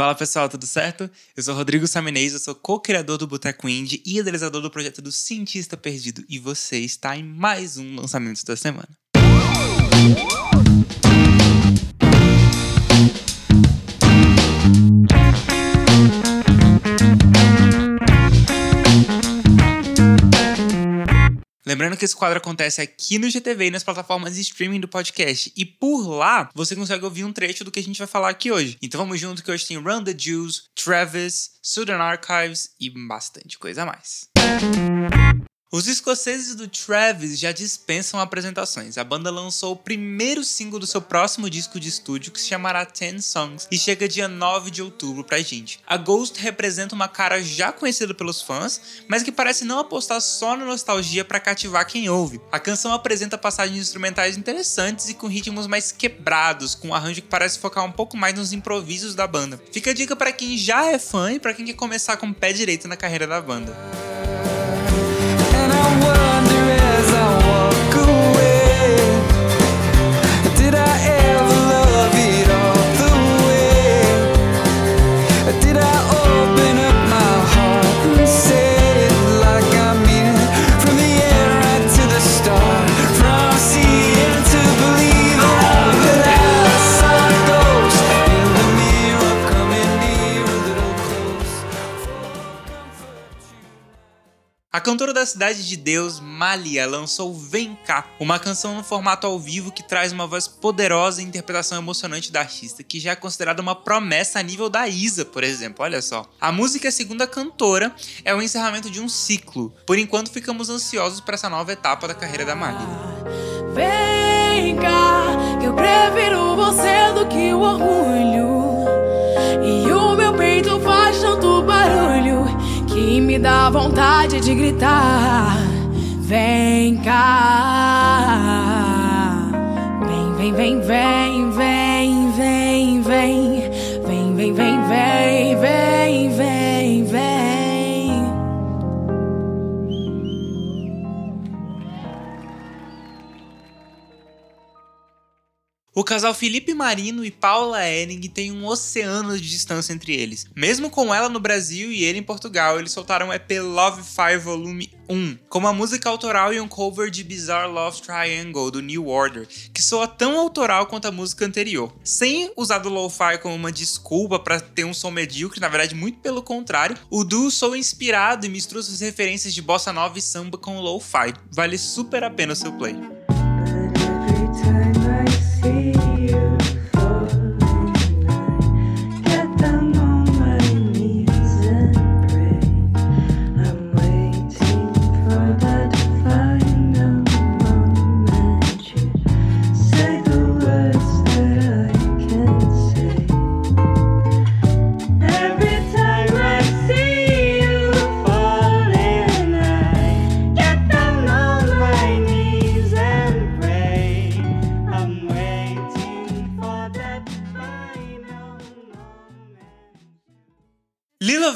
Fala pessoal, tudo certo? Eu sou Rodrigo Saminês, eu sou co-criador do Boteco Indie e idealizador do projeto do Cientista Perdido e você está em mais um lançamento da semana. Lembrando que esse quadro acontece aqui no GTV e nas plataformas de streaming do podcast. E por lá, você consegue ouvir um trecho do que a gente vai falar aqui hoje. Então vamos junto que hoje tem Run the Jews, Travis, Southern Archives e bastante coisa a mais. Os escoceses do Travis já dispensam apresentações. A banda lançou o primeiro single do seu próximo disco de estúdio, que se chamará Ten Songs, e chega dia 9 de outubro pra gente. A Ghost representa uma cara já conhecida pelos fãs, mas que parece não apostar só na nostalgia para cativar quem ouve. A canção apresenta passagens instrumentais interessantes e com ritmos mais quebrados, com um arranjo que parece focar um pouco mais nos improvisos da banda. Fica a dica para quem já é fã e para quem quer começar com o pé direito na carreira da banda. A cantora da Cidade de Deus, Malia, lançou Vem Cá, uma canção no formato ao vivo que traz uma voz poderosa e interpretação emocionante da artista, que já é considerada uma promessa a nível da Isa, por exemplo. Olha só. A música, segundo a cantora, é o encerramento de um ciclo. Por enquanto, ficamos ansiosos para essa nova etapa da carreira da Malia. Vem cá, vontade de gritar. Vem cá. Vem, vem, vem, vem, vem, casal Felipe Marino e Paula Henning tem um oceano de distância entre eles. Mesmo com ela no Brasil e ele em Portugal, eles soltaram o EP Love Fire Volume 1, com uma música autoral e um cover de Bizarre Love Triangle do New Order, que soa tão autoral quanto a música anterior. Sem usar do lo-fi como uma desculpa para ter um som medíocre, na verdade, muito pelo contrário, o duo soa inspirado e mistura suas referências de bossa nova e samba com lo-fi. Vale super a pena o seu play.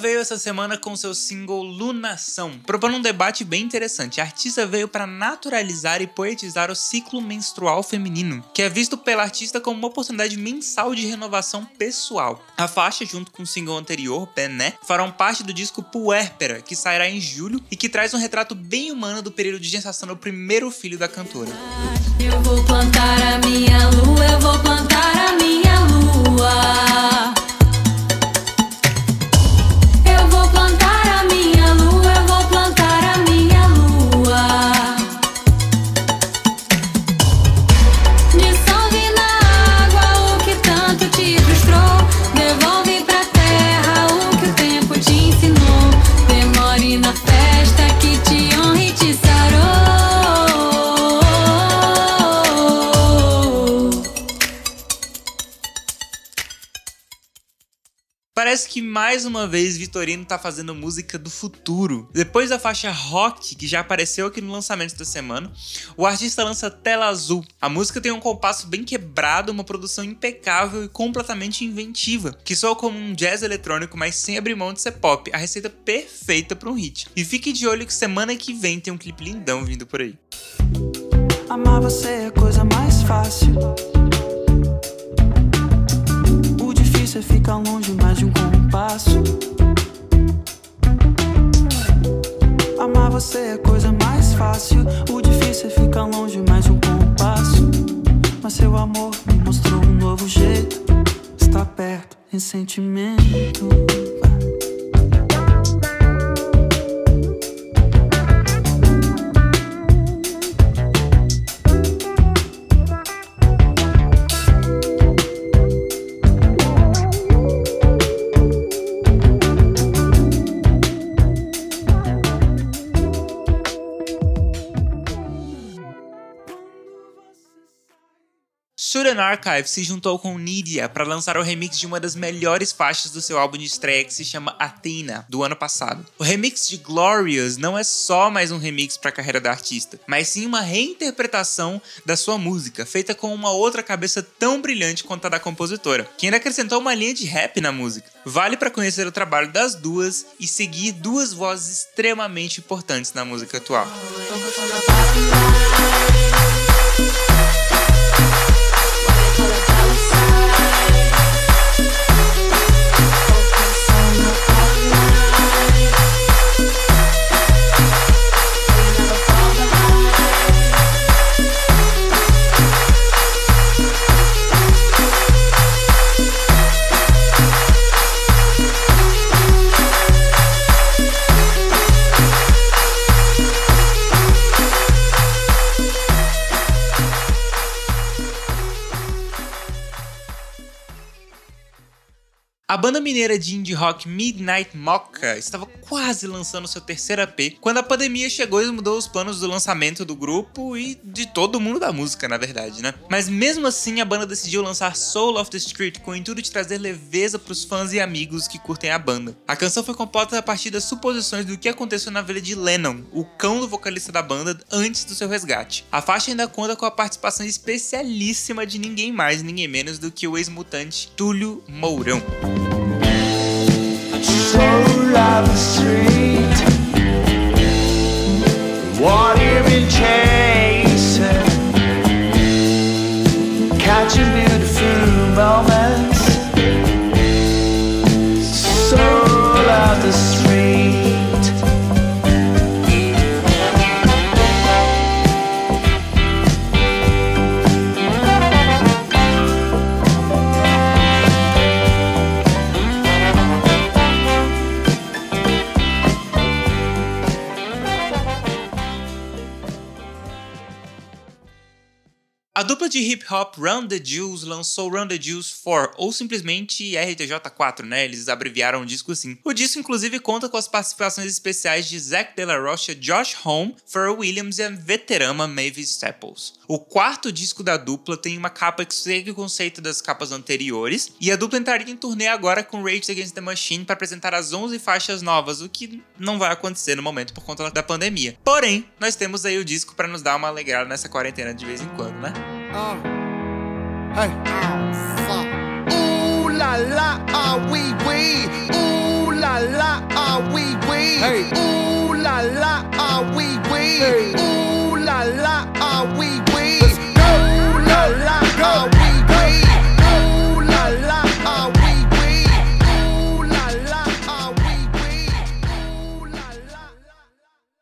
Veio essa semana com seu single Lunação, propondo um debate bem interessante. A artista veio para naturalizar e poetizar o ciclo menstrual feminino, que é visto pela artista como uma oportunidade mensal de renovação pessoal. A faixa, junto com o single anterior, Bené, farão parte do disco Puérpera, que sairá em julho e que traz um retrato bem humano do período de gestação do primeiro filho da cantora. Eu vou plantar a minha lua, eu vou plantar a minha lua. Parece que mais uma vez Vitorino tá fazendo música do futuro. Depois da faixa Rock, que já apareceu aqui no lançamento da semana, o artista lança Tela Azul. A música tem um compasso bem quebrado, uma produção impecável e completamente inventiva, que soa como um jazz eletrônico, mas sem abrir mão de ser pop. A receita perfeita para um hit. E fique de olho que semana que vem tem um clipe lindão vindo por aí. Amar você é a coisa mais fácil. você fica longe mais de um compasso. Amar você é coisa mais fácil. O difícil é ficar longe mais de um compasso. Mas seu amor me mostrou um novo jeito. Está perto em sentimento. Student Archive se juntou com Nidia para lançar o remix de uma das melhores faixas do seu álbum de estreia que se chama Athena, do ano passado. O remix de Glorious não é só mais um remix para a carreira da artista, mas sim uma reinterpretação da sua música, feita com uma outra cabeça tão brilhante quanto a da compositora, que ainda acrescentou uma linha de rap na música. Vale para conhecer o trabalho das duas e seguir duas vozes extremamente importantes na música atual. A banda mineira de indie rock Midnight Mocka estava quase lançando seu terceiro EP quando a pandemia chegou e mudou os planos do lançamento do grupo e de todo mundo da música, na verdade, né? Mas mesmo assim, a banda decidiu lançar Soul of the Street com o intuito de trazer leveza para os fãs e amigos que curtem a banda. A canção foi composta a partir das suposições do que aconteceu na vida de Lennon, o cão do vocalista da banda, antes do seu resgate. A faixa ainda conta com a participação especialíssima de ninguém mais, ninguém menos do que o ex-mutante Túlio Mourão. Soul of the street. What you've been dupla de hip hop Run the Jewels lançou Run the Jewels 4, ou simplesmente RTJ4, né? Eles abreviaram o disco assim. O disco, inclusive, conta com as participações especiais de Zack De La Rocha, Josh Home, Pharrell Williams e a veterana Mavis Staples. O quarto disco da dupla tem uma capa que segue o conceito das capas anteriores, e a dupla entraria em turnê agora com Rage Against the Machine para apresentar as 11 faixas novas, o que não vai acontecer no momento por conta da pandemia. Porém, nós temos aí o disco para nos dar uma alegrada nessa quarentena de vez em quando, né? Uh. Hey. Ooh la la, ah wee wee. Ooh la la, ah wee wee. Hey. Ooh la la, ah wee wee. Hey. Ooh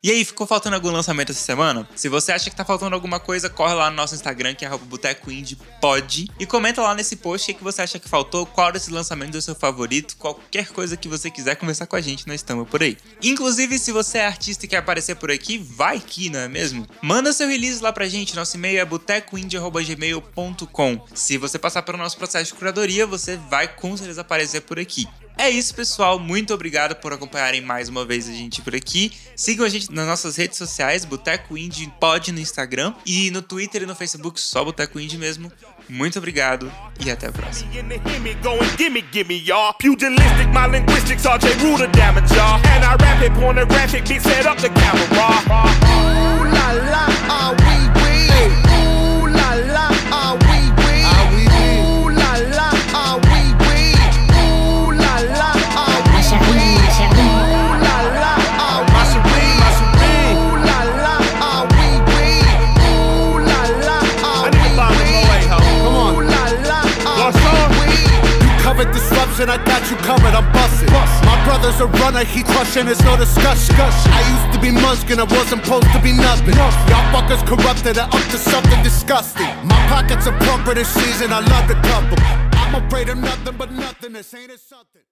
E aí, ficou faltando algum lançamento essa semana? Se você acha que tá faltando alguma coisa, corre lá no nosso Instagram, que é arroba Boteco Indie Pod, e comenta lá nesse post o que você acha que faltou, qual desses lançamentos é o seu favorito, qualquer coisa que você quiser conversar com a gente, nós estamos por aí. Inclusive, se você é artista e quer aparecer por aqui, vai que, não é mesmo? Manda seu release lá pra gente, nosso e-mail é botecoindie.gmail.com. Se você passar pelo nosso processo de curadoria, você vai com certeza aparecer por aqui. É isso, pessoal. Muito obrigado por acompanharem mais uma vez a gente por aqui. Sigam a gente nas nossas redes sociais, Boteco Indie Pod no Instagram e no Twitter e no Facebook, só Boteco Indie mesmo. Muito obrigado e até a próxima. Wee. Disruption, I got you covered, I'm busting. My brother's a runner, he crushing, there's no discussion. I used to be munchkin, I wasn't supposed to be nothing. Y'all fuckers corrupted, and up to something disgusting. My pockets are plumper this season, I love to cup 'em. I'm I'm afraid of nothing but nothing. This ain't it something.